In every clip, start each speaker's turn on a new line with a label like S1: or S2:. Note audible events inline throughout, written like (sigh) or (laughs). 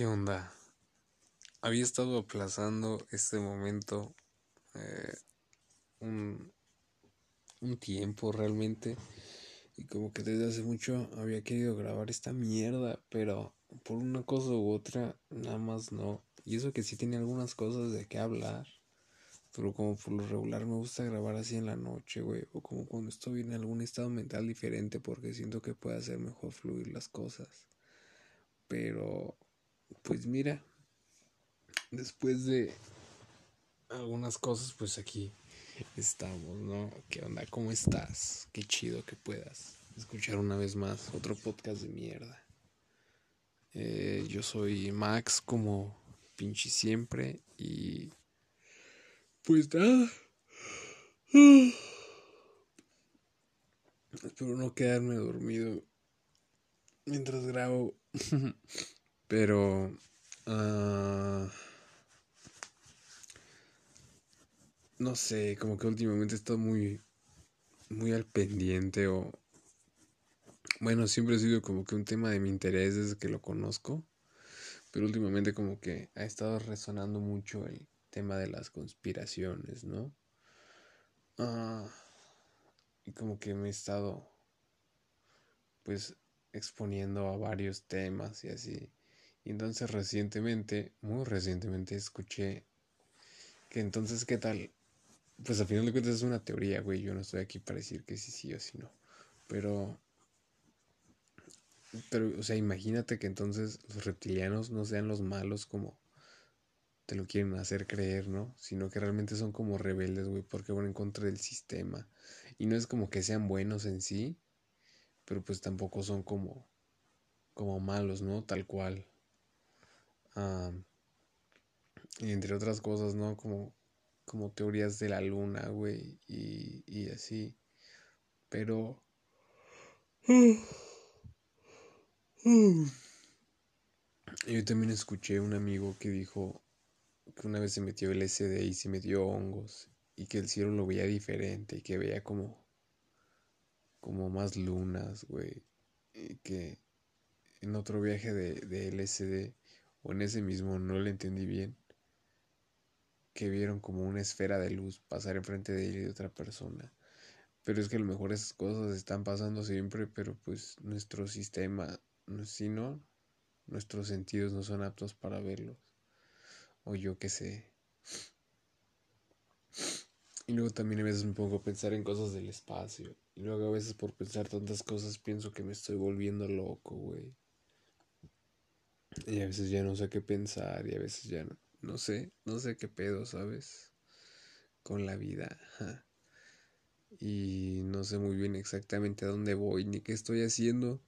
S1: ¿Qué onda? Había estado aplazando este momento eh, un, un tiempo realmente. Y como que desde hace mucho había querido grabar esta mierda, pero por una cosa u otra, nada más no. Y eso que sí tiene algunas cosas de qué hablar. Pero como por lo regular me gusta grabar así en la noche, güey. O como cuando estoy en algún estado mental diferente porque siento que puede hacer mejor fluir las cosas. Pero, pues mira, después de algunas cosas, pues aquí estamos, ¿no? ¿Qué onda? ¿Cómo estás? Qué chido que puedas escuchar una vez más otro podcast de mierda. Eh, yo soy Max como pinche siempre y pues nada. Espero no quedarme dormido mientras grabo. (laughs) Pero... Uh, no sé, como que últimamente he estado muy, muy al pendiente o... Bueno, siempre ha sido como que un tema de mi interés desde que lo conozco, pero últimamente como que ha estado resonando mucho el tema de las conspiraciones, ¿no? Uh, y como que me he estado, pues, exponiendo a varios temas y así. Y entonces recientemente, muy recientemente, escuché que entonces, ¿qué tal? Pues al final de cuentas es una teoría, güey. Yo no estoy aquí para decir que sí, sí o sí no. Pero, pero, o sea, imagínate que entonces los reptilianos no sean los malos como te lo quieren hacer creer, ¿no? Sino que realmente son como rebeldes, güey, porque van en contra del sistema. Y no es como que sean buenos en sí, pero pues tampoco son como, como malos, ¿no? Tal cual. Y entre otras cosas, ¿no? Como, como teorías de la luna, güey, y, y así. Pero... Yo también escuché un amigo que dijo que una vez se metió el SD y se metió hongos y que el cielo lo veía diferente y que veía como como más lunas, güey, y que en otro viaje de, de LSD o en ese mismo no le entendí bien que vieron como una esfera de luz pasar enfrente de él y de otra persona. Pero es que a lo mejor esas cosas están pasando siempre, pero pues nuestro sistema, si no, nuestros sentidos no son aptos para verlos. O yo qué sé. Y luego también a veces me pongo a pensar en cosas del espacio. Y luego a veces por pensar tantas cosas pienso que me estoy volviendo loco, güey. Y a veces ya no sé qué pensar y a veces ya no, no sé, no sé qué pedo, ¿sabes? Con la vida. Y no sé muy bien exactamente a dónde voy ni qué estoy haciendo.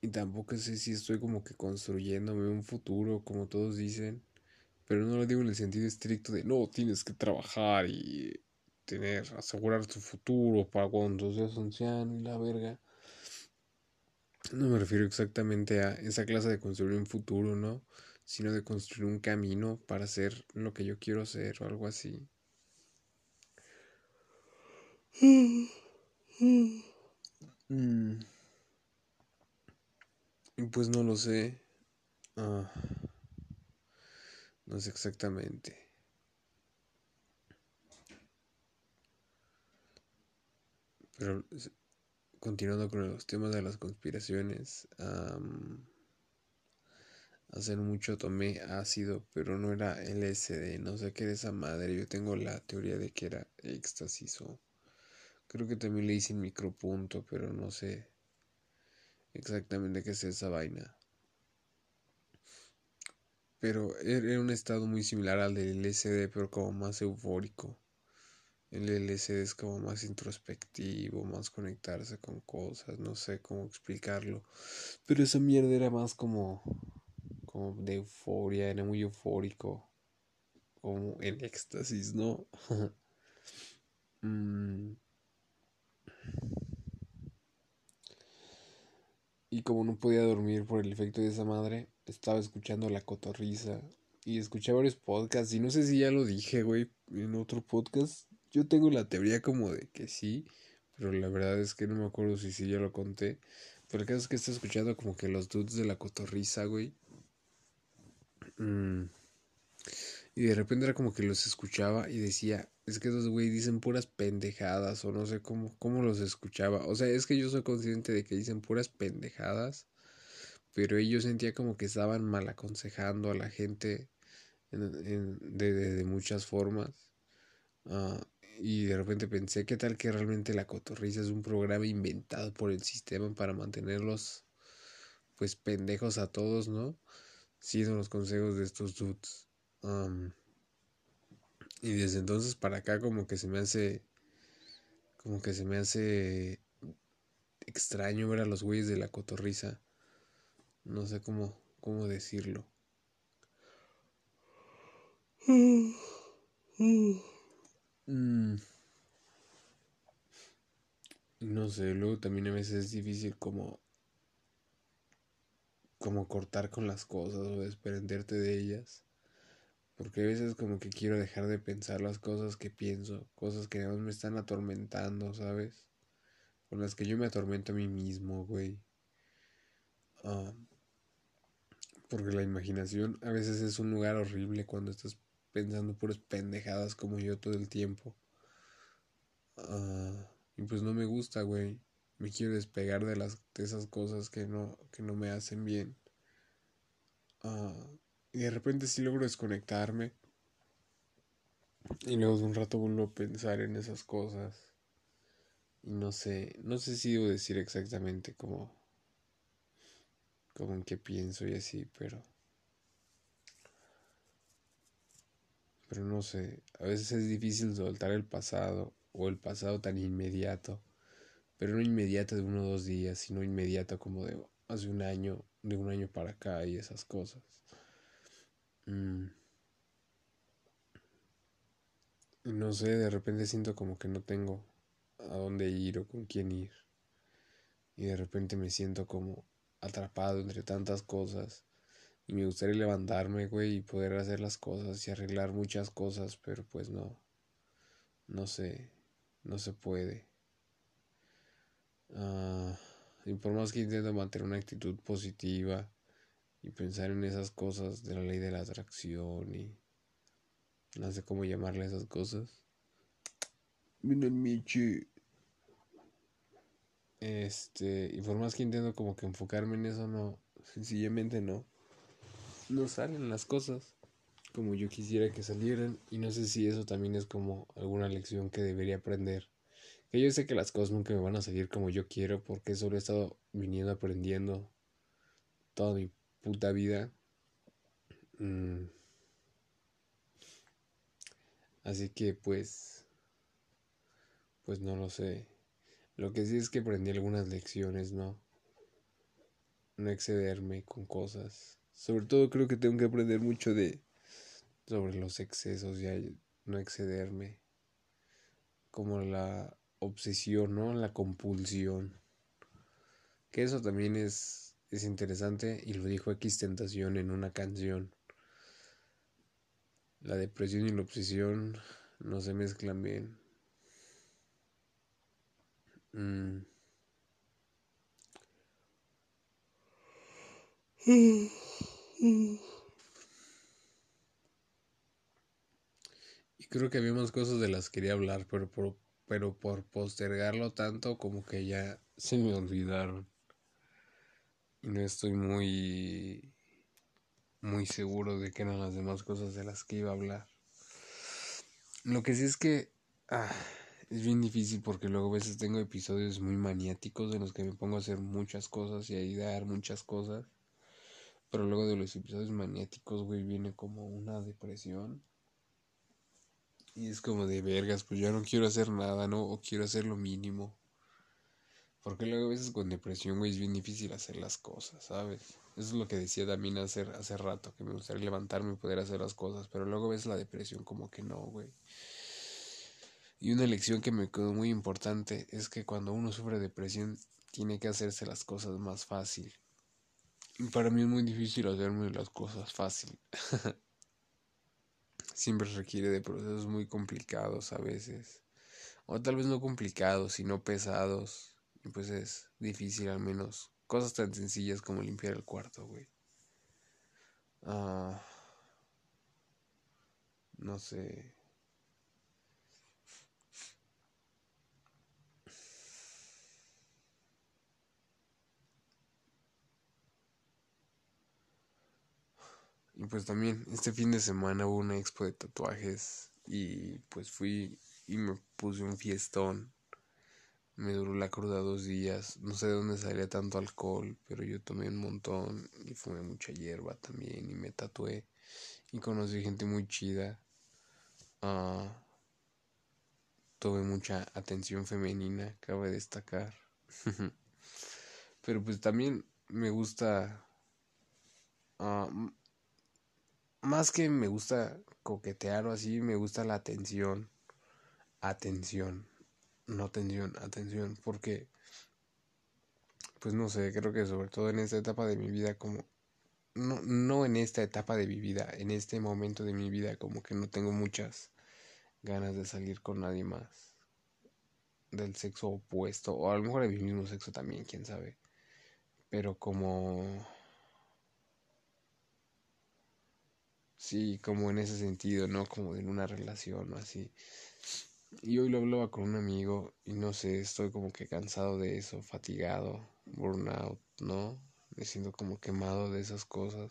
S1: Y tampoco sé si estoy como que construyéndome un futuro, como todos dicen. Pero no lo digo en el sentido estricto de no, tienes que trabajar y tener, asegurar tu futuro para cuando seas anciano y la verga. No me refiero exactamente a esa clase de construir un futuro, ¿no? Sino de construir un camino para ser lo que yo quiero ser o algo así. Mm. Pues no lo sé. Ah. No sé exactamente. Pero continuando con los temas de las conspiraciones, hace mucho tomé ácido, pero no era LSD, no sé qué era esa madre. Yo tengo la teoría de que era éxtasis o creo que también le hice micropunto, pero no sé exactamente qué es esa vaina. Pero era un estado muy similar al del LSD, pero como más eufórico. El LSD es como más introspectivo, más conectarse con cosas, no sé cómo explicarlo. Pero esa mierda era más como, como de euforia, era muy eufórico. Como en éxtasis, ¿no? (laughs) mm. Y como no podía dormir por el efecto de esa madre, estaba escuchando la cotorriza y escuché varios podcasts y no sé si ya lo dije, güey, en otro podcast. Yo tengo la teoría como de que sí, pero la verdad es que no me acuerdo si sí ya lo conté. Pero el caso es que estoy escuchando como que los dudes de la cotorriza, güey. Mm. Y de repente era como que los escuchaba y decía, es que esos güey dicen puras pendejadas o no sé cómo, cómo los escuchaba. O sea, es que yo soy consciente de que dicen puras pendejadas, pero ellos sentía como que estaban mal aconsejando a la gente de, muchas formas. Ah, y de repente pensé, ¿qué tal que realmente la cotorriza es un programa inventado por el sistema para mantenerlos pues pendejos a todos, ¿no? Siendo los consejos de estos dudes. y desde entonces para acá como que se me hace como que se me hace extraño ver a los güeyes de la cotorriza. No sé cómo cómo decirlo. Mm. No sé, luego también a veces es difícil como como cortar con las cosas o desprenderte de ellas. Porque a veces como que quiero dejar de pensar las cosas que pienso, cosas que me están atormentando, ¿sabes? Con las que yo me atormento a mí mismo, güey. Ah, porque la imaginación a veces es un lugar horrible cuando estás pensando puras pendejadas como yo todo el tiempo. Ah, y pues no me gusta, güey. Me quiero despegar de las de esas cosas que no que no me hacen bien. Ah, y de repente sí logro desconectarme. Y luego de un rato vuelvo a pensar en esas cosas. Y no sé, no sé si debo decir exactamente cómo como en qué pienso y así, pero pero no sé, a veces es difícil soltar el pasado o el pasado tan inmediato, pero no inmediato de uno o dos días, sino inmediato como de hace un año, de un año para acá y esas cosas. Mm. No sé, de repente siento como que no tengo a dónde ir o con quién ir. Y de repente me siento como atrapado entre tantas cosas y me gustaría levantarme, güey, y poder hacer las cosas y arreglar muchas cosas, pero pues no. No sé, no se puede. Ah, y por más que intento mantener una actitud positiva y pensar en esas cosas de la ley de la atracción y no sé cómo llamarle a esas cosas. Miche. Este, y por más que intento como que enfocarme en eso, no, sencillamente no no salen las cosas como yo quisiera que salieran y no sé si eso también es como alguna lección que debería aprender. Que yo sé que las cosas nunca me van a salir como yo quiero porque eso lo he estado viniendo aprendiendo toda mi puta vida. Mm. Así que pues pues no lo sé. Lo que sí es que aprendí algunas lecciones, ¿no? No excederme con cosas. Sobre todo creo que tengo que aprender mucho de sobre los excesos y no excederme. Como la obsesión, ¿no? La compulsión. Que eso también es, es interesante y lo dijo X Tentación en una canción. La depresión y la obsesión no se mezclan bien. Mm. Y creo que había más cosas de las que quería hablar, pero por, pero por postergarlo tanto como que ya se me olvidaron. Y no estoy muy muy seguro de que eran las demás cosas de las que iba a hablar. Lo que sí es que ah, es bien difícil porque luego a veces tengo episodios muy maniáticos en los que me pongo a hacer muchas cosas y a idear muchas cosas. Pero luego de los episodios maniáticos, güey, viene como una depresión. Y es como de vergas, pues ya no quiero hacer nada, ¿no? O quiero hacer lo mínimo. Porque luego a veces con depresión, güey, es bien difícil hacer las cosas, ¿sabes? Eso es lo que decía también hace, hace rato, que me gustaría levantarme y poder hacer las cosas. Pero luego ves la depresión como que no, güey. Y una lección que me quedó muy importante es que cuando uno sufre depresión, tiene que hacerse las cosas más fácil. Para mí es muy difícil hacerme las cosas fácil. (laughs) Siempre requiere de procesos muy complicados a veces. O tal vez no complicados, sino pesados. Pues es difícil al menos. Cosas tan sencillas como limpiar el cuarto, güey. Ah, no sé. Y pues también este fin de semana hubo una expo de tatuajes y pues fui y me puse un fiestón. Me duró la cruda dos días. No sé de dónde salía tanto alcohol, pero yo tomé un montón y fumé mucha hierba también y me tatué. Y conocí gente muy chida. Uh, tuve mucha atención femenina, cabe destacar. (laughs) pero pues también me gusta... Uh, más que me gusta coquetear o así, me gusta la atención. Atención. No tensión, atención. Porque, pues no sé, creo que sobre todo en esta etapa de mi vida, como... No, no en esta etapa de mi vida, en este momento de mi vida, como que no tengo muchas ganas de salir con nadie más del sexo opuesto, o a lo mejor de mi mismo sexo también, quién sabe. Pero como Sí, como en ese sentido, ¿no? Como en una relación o así. Y hoy lo hablaba con un amigo y no sé, estoy como que cansado de eso, fatigado, burnout, ¿no? Me siento como quemado de esas cosas.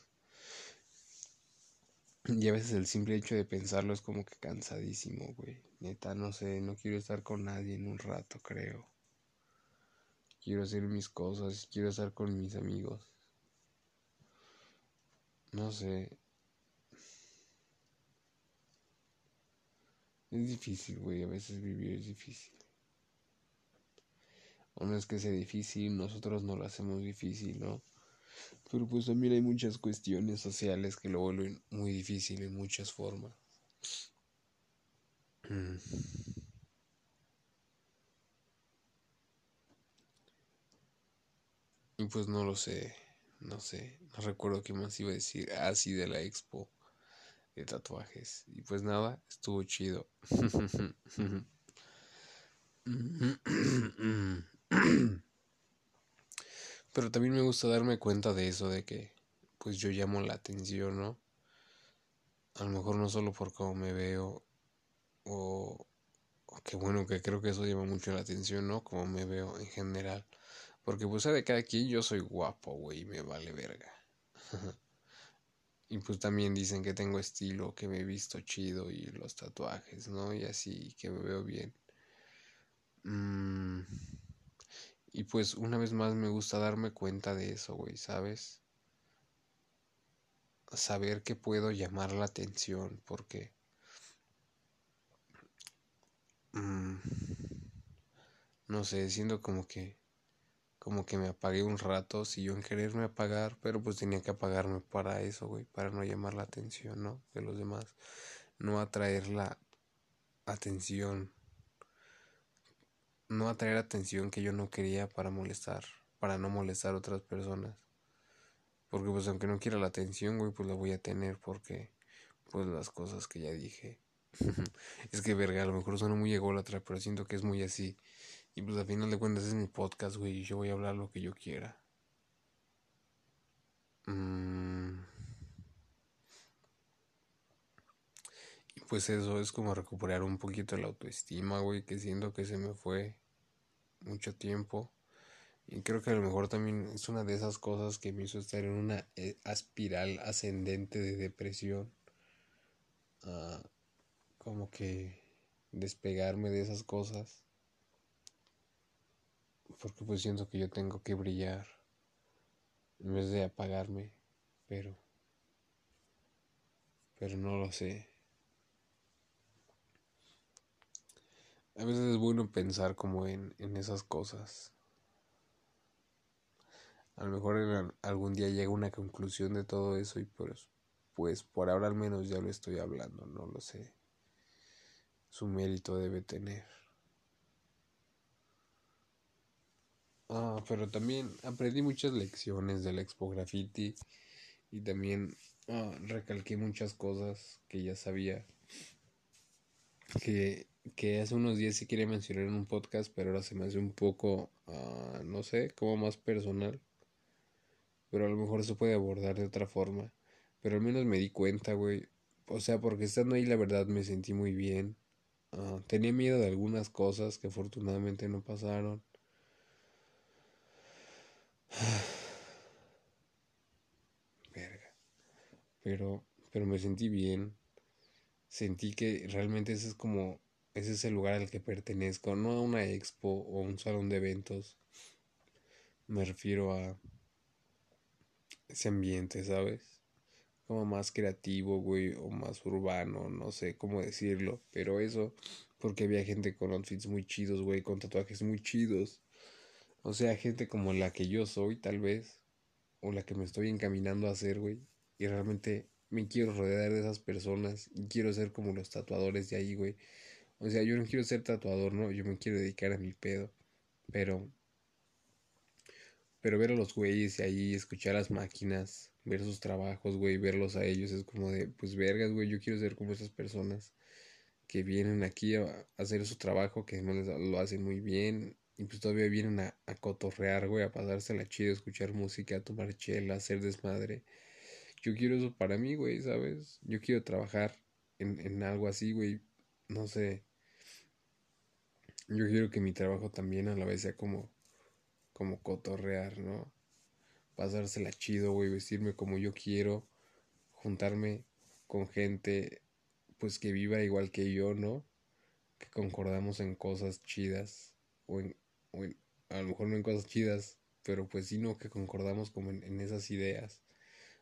S1: Y a veces el simple hecho de pensarlo es como que cansadísimo, güey. Neta, no sé, no quiero estar con nadie en un rato, creo. Quiero hacer mis cosas, quiero estar con mis amigos. No sé, Es difícil, güey, a veces vivir es difícil. No es que sea difícil, nosotros no lo hacemos difícil, ¿no? Pero pues también hay muchas cuestiones sociales que lo vuelven muy difícil en muchas formas. Y pues no lo sé, no sé, no recuerdo qué más iba a decir. ah, de la expo de tatuajes. Y pues nada, estuvo chido. Pero también me gusta darme cuenta de eso, de que pues yo llamo la atención, ¿no? A lo mejor no solo por cómo me veo, o, que bueno, que creo que eso llama mucho la atención, ¿no? Como me veo en general. Porque pues de cada quien yo soy guapo, güey, me vale verga. (laughs) Y pues también dicen que tengo estilo, que me he visto chido y los tatuajes, ¿no? Y así, que me veo bien. Mm, y pues una vez más me gusta darme cuenta de eso, güey, ¿sabes? Saber que puedo llamar la atención, porque... Mm, no sé, siento como que como que me apagué un rato, si yo en quererme apagar, pero pues tenía que apagarme para eso, güey, para no llamar la atención, ¿no? De los demás, no atraer la atención, no atraer atención que yo no quería para molestar, para no molestar a otras personas. Porque pues aunque no quiera la atención, güey, pues la voy a tener porque pues las cosas que ya dije. (laughs) es que verga, a lo mejor suena muy ególatra, pero siento que es muy así. Y pues al final de cuentas es mi podcast, güey, yo voy a hablar lo que yo quiera. Mm. Y pues eso es como recuperar un poquito la autoestima, güey, que siento que se me fue mucho tiempo. Y creo que a lo mejor también es una de esas cosas que me hizo estar en una eh, espiral ascendente de depresión. Ah, como que despegarme de esas cosas porque pues siento que yo tengo que brillar en vez de apagarme, pero pero no lo sé. A veces es bueno pensar como en, en esas cosas. A lo mejor algún día llega una conclusión de todo eso y pues, pues por ahora al menos ya lo estoy hablando, no lo sé. Su mérito debe tener. Ah, pero también aprendí muchas lecciones del Expo Graffiti y también ah, recalqué muchas cosas que ya sabía que, que hace unos días sí quería mencionar en un podcast, pero ahora se me hace un poco, ah, no sé, como más personal. Pero a lo mejor se puede abordar de otra forma. Pero al menos me di cuenta, güey, o sea, porque estando ahí la verdad me sentí muy bien. Ah, tenía miedo de algunas cosas que afortunadamente no pasaron. (sighs) Verga. Pero, pero me sentí bien. Sentí que realmente ese es como, ese es el lugar al que pertenezco, no a una expo o un salón de eventos. Me refiero a ese ambiente, ¿sabes? como más creativo, güey, o más urbano, no sé cómo decirlo, pero eso, porque había gente con outfits muy chidos, güey, con tatuajes muy chidos. O sea, gente como la que yo soy, tal vez, o la que me estoy encaminando a hacer, güey, y realmente me quiero rodear de esas personas y quiero ser como los tatuadores de ahí, güey. O sea, yo no quiero ser tatuador, no, yo me quiero dedicar a mi pedo, pero pero ver a los güeyes y ahí escuchar las máquinas, ver sus trabajos, güey, verlos a ellos es como de, pues vergas, güey, yo quiero ser como esas personas que vienen aquí a, hacer su trabajo, que lo hacen muy bien y pues todavía vienen a, a cotorrear, güey, a pasársela chido, escuchar música, a tomar chela, a hacer desmadre. Yo quiero eso para mí, güey, ¿sabes? Yo quiero trabajar en, en algo así, güey, no sé. Yo quiero que mi trabajo también a la vez sea como como cotorrear, ¿no? Pasársela chido, güey, vestirme como yo quiero, juntarme con gente, pues que viva igual que yo, ¿no? Que concordamos en cosas chidas, o a lo mejor no en cosas chidas, pero pues sí, ¿no? Que concordamos como en, esas ideas,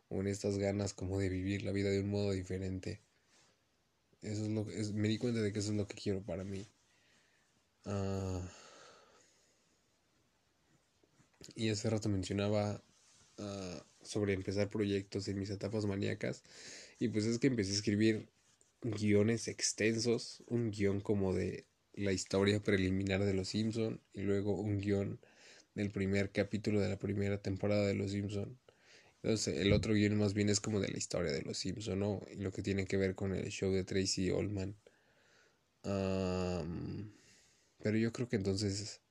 S1: o en estas ganas como de vivir la vida de un modo diferente. Eso es lo que, me di cuenta de que eso es lo que quiero para mí. Ah... Y hace rato mencionaba ah, sobre empezar proyectos en mis etapas maníacas. Y pues es que empecé a escribir guiones extensos, un guion como de la historia preliminar de Los Simpson y luego un guion del primer capítulo de la primera temporada de Los Simpson. Entonces el otro guion más bien es como de la historia de Los Simpson, ¿no? Y lo que tiene que ver con el show de Tracy Oldman. pero yo creo que entonces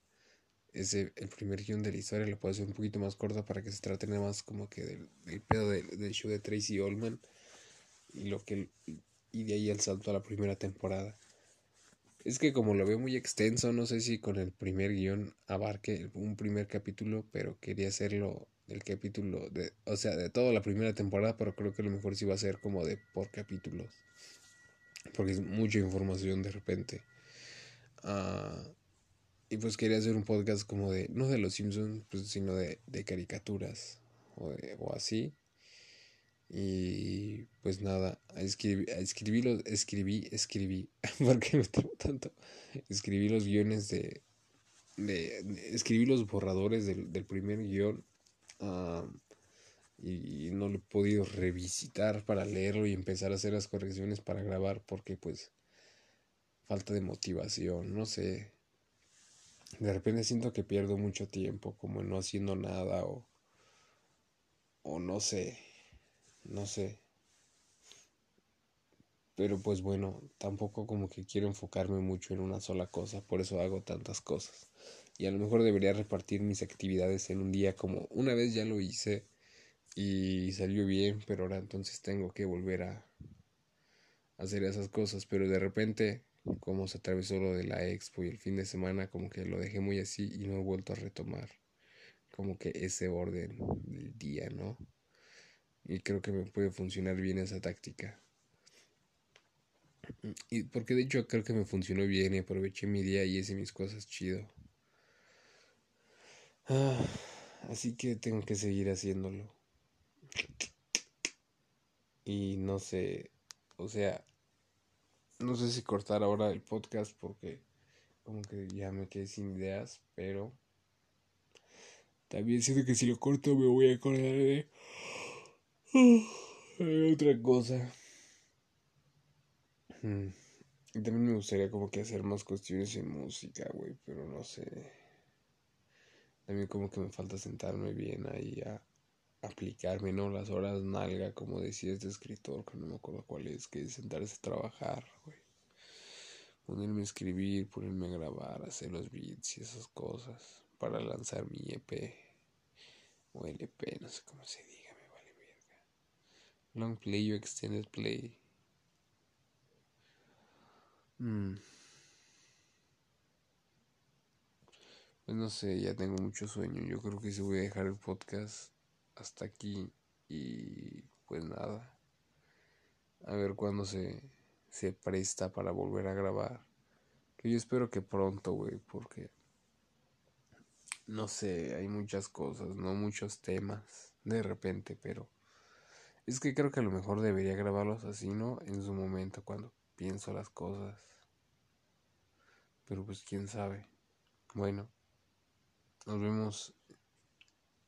S1: ese, el primer guion de la historia lo puedo hacer un poquito más corta para que se trate nada más como que del, pedo del show de Tracy Ullman y lo que y de ahí el salto a la primera temporada. Es que como lo veo muy extenso, no sé si con el primer guion abarque un primer capítulo, pero quería hacerlo el capítulo de, o sea, de toda la primera temporada, pero creo que lo mejor sí va a ser como de por capítulos. Porque es mucha información de repente. Ah... Y pues quería hacer un podcast como de, no de los Simpsons, pues, sino de, de caricaturas o, o, así. Y pues nada, escribí, escribí, los, escribí, escribí, (laughs) porque me tengo tanto. Escribí los guiones de, de, escribí los borradores del, del primer guion. y, y no lo he podido revisitar para leerlo y empezar a hacer las correcciones para grabar porque pues falta de motivación, no sé de repente siento que pierdo mucho tiempo como no haciendo nada o o no sé no sé. Pero pues bueno tampoco como que quiero enfocarme mucho en una sola cosa por eso hago tantas cosas. Y a lo mejor debería repartir mis actividades en un día como una vez ya lo hice y salió bien pero ahora entonces tengo que volver a hacer esas cosas. Pero de repente como se atravesó lo de la expo y el fin de semana como que lo dejé muy así y no he vuelto a retomar como que ese orden del día, ¿no? Y creo que me puede funcionar bien esa táctica. Y porque de hecho creo que me funcionó bien y aproveché mi día y hice mis cosas chido. Ah, así que tengo que seguir haciéndolo. Y no sé, o sea, no sé si cortar ahora el podcast porque como que ya me quedé sin ideas, pero también siento que si lo corto me voy a acordar de, (sighs) otra cosa. Y también me gustaría como que hacer más cuestiones en música, güey, pero no sé. También como que me falta sentarme bien ahí a aplicarme, ¿no? Las horas nalga, como decía este escritor, que no me acuerdo cuál es, que es sentarse a trabajar, güey. Ponerme a escribir, ponerme a grabar, hacer los beats y esas cosas para lanzar mi EP o LP, no sé cómo se diga, me. Long play o extended play, Mm. Pues no sé, ya tengo mucho sueño. Yo creo que sí voy a dejar el podcast hasta aquí. Y pues nada. A ver cuándo se, se presta para volver a grabar. Que yo espero que pronto, güey, porque no sé, hay muchas cosas, no muchos temas de repente, pero es que creo que a lo mejor debería grabarlos así, ¿no? En su momento, cuando pienso las cosas. Pero pues quién sabe. Bueno, nos vemos.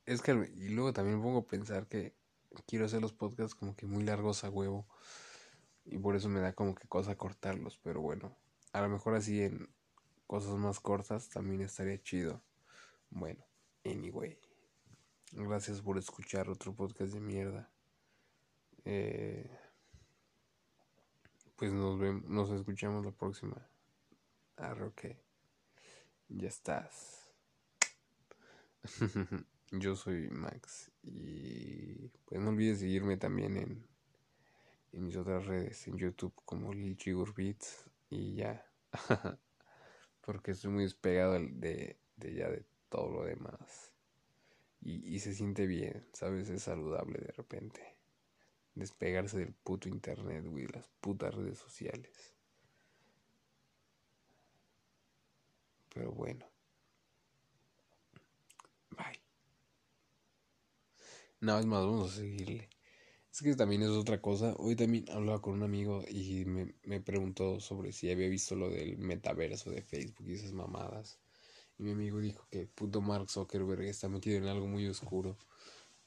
S1: Es que, y luego también pongo a pensar que quiero hacer los podcasts como que muy largos a huevo. Y por eso me da como que cosa cortarlos. Pero bueno, a lo mejor así en cosas más cortas también estaría chido. Bueno, anyway. Gracias por escuchar otro podcast de mierda. Eh, pues nos vemos, nos escuchamos la próxima. Arre, ok. Ya estás. (laughs) Yo soy Max y pues no olvides seguirme también en, en mis otras redes, en YouTube como Lil y ya. (laughs) Porque estoy muy despegado de, de ya de todo lo demás. Y, y se siente bien, ¿sabes? Es saludable de repente. Despegarse del puto internet, güey, las putas redes sociales. Pero bueno. Bye. Nada más, vamos a seguirle. Es que también es otra cosa. Hoy también hablaba con un amigo y me, me preguntó sobre si había visto lo del metaverso de Facebook y esas mamadas. Y mi amigo dijo que puto Mark Zuckerberg está metido en algo muy oscuro.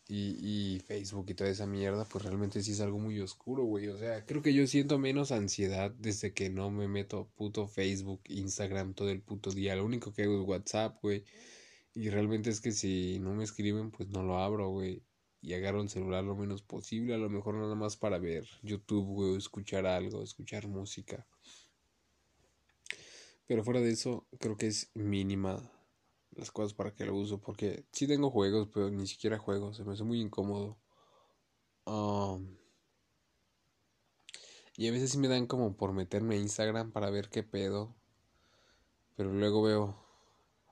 S1: Y, y Facebook y toda esa mierda, pues realmente sí es algo muy oscuro, güey. O sea, creo que yo siento menos ansiedad desde que no me meto puto Facebook, Instagram todo el puto día. Lo único que hago es WhatsApp, güey. Y realmente es que si no me escriben, pues no lo abro, güey. Y agarro el celular lo menos posible, a lo mejor nada más para ver YouTube, güey, o escuchar algo, escuchar música. Pero fuera de eso, creo que es mínima las cosas para que lo uso. Porque sí tengo juegos, pero ni siquiera juego. Se me hace muy incómodo. Um, y a veces sí me dan como por meterme a Instagram para ver qué pedo. Pero luego veo.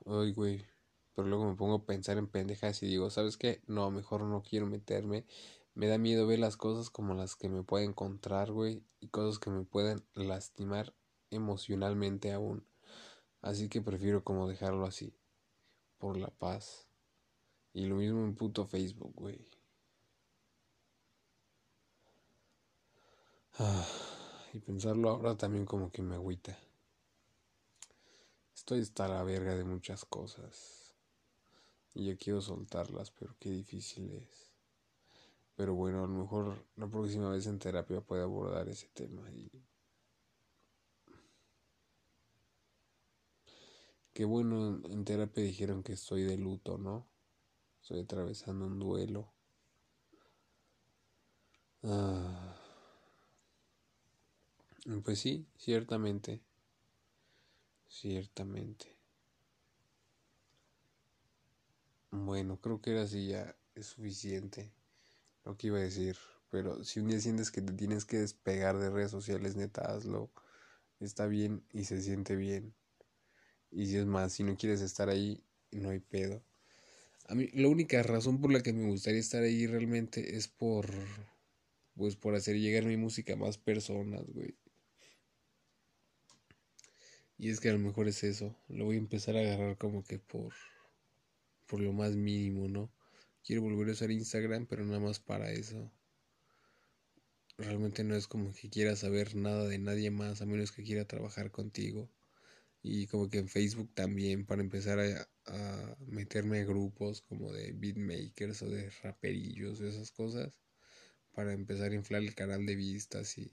S1: Ay, güey. Pero luego me pongo a pensar en pendejas y digo, ¿sabes qué? No, mejor no quiero meterme. Me da miedo ver las cosas como las que me pueden encontrar, güey. Y cosas que me pueden lastimar emocionalmente aún. Así que prefiero como dejarlo así. Por la paz. Y lo mismo en puto Facebook, güey. Ah, y pensarlo ahora también como que me agüita. Estoy hasta la verga de muchas cosas. Y yo quiero soltarlas, pero qué difícil es. Pero bueno, a lo mejor la próxima vez en terapia puedo abordar ese tema y Qué bueno, en terapia dijeron que estoy de luto, ¿no? Estoy atravesando un duelo. Ah. Pues sí, ciertamente. Ciertamente. Bueno, creo que era así ya es suficiente lo que iba a decir. Pero si un día sientes que te tienes que despegar de redes sociales, neta, hazlo. Está bien y se siente bien. Y si es más, si no quieres estar ahí, no hay pedo. A mí, la única razón por la que me gustaría estar ahí realmente es por. Pues por hacer llegar mi música a más personas, güey. Y es que a lo mejor es eso. Lo voy a empezar a agarrar como que por. Por lo más mínimo, ¿no? Quiero volver a usar Instagram, pero nada más para eso. Realmente no es como que quiera saber nada de nadie más, a menos que quiera trabajar contigo y como que en Facebook también para empezar a, meterme a grupos como de beatmakers o de raperillos y esas cosas para empezar a inflar el canal de vistas y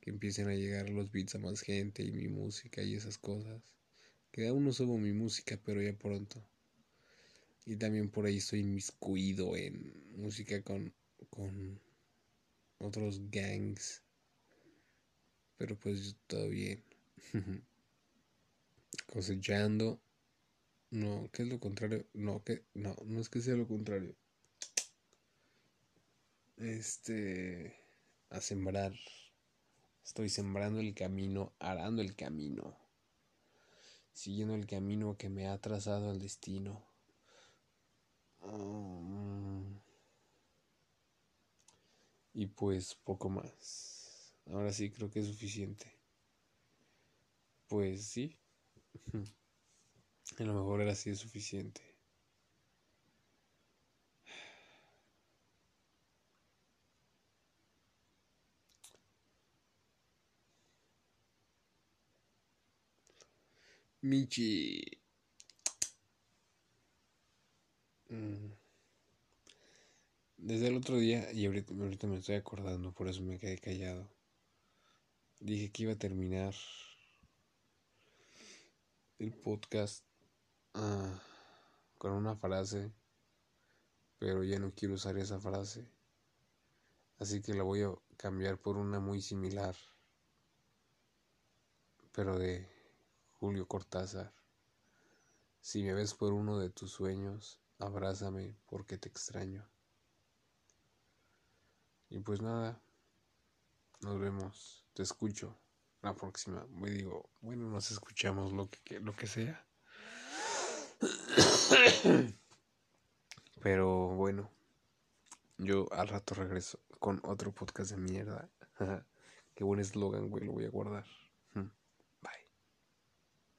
S1: que empiecen a llegar los beats a más gente y mi música y esas cosas. Que aún no subo mi música pero ya pronto. Y también por ahí estoy inmiscuido en música con con otros gangs. Pero pues todo bien (laughs) cosechando. No, ¿qué es lo contrario? No, que no, no es que sea lo contrario. Este a sembrar, Estoy sembrando el camino, arando el camino, siguiendo el camino que me ha trazado el destino. Mm. y pues poco más. Ahora sí creo que es suficiente. Pues sí. A lo mejor era así suficiente. Michi. Mm. Desde el otro día, y ahorita, me estoy acordando, por eso me quedé callado. Dije que iba a terminar el podcast ah, con una frase, pero ya no quiero usar esa frase. Así que la voy a cambiar por una muy similar, pero de Julio Cortázar. Si me ves por uno de tus sueños, abrázame porque te extraño. Y pues nada, nos vemos, te escucho la próxima. Me digo, bueno, nos escuchamos lo que, lo que sea. (coughs) Pero bueno, yo al rato regreso con otro podcast de mierda. (laughs) Qué buen eslogan, güey, lo voy a guardar.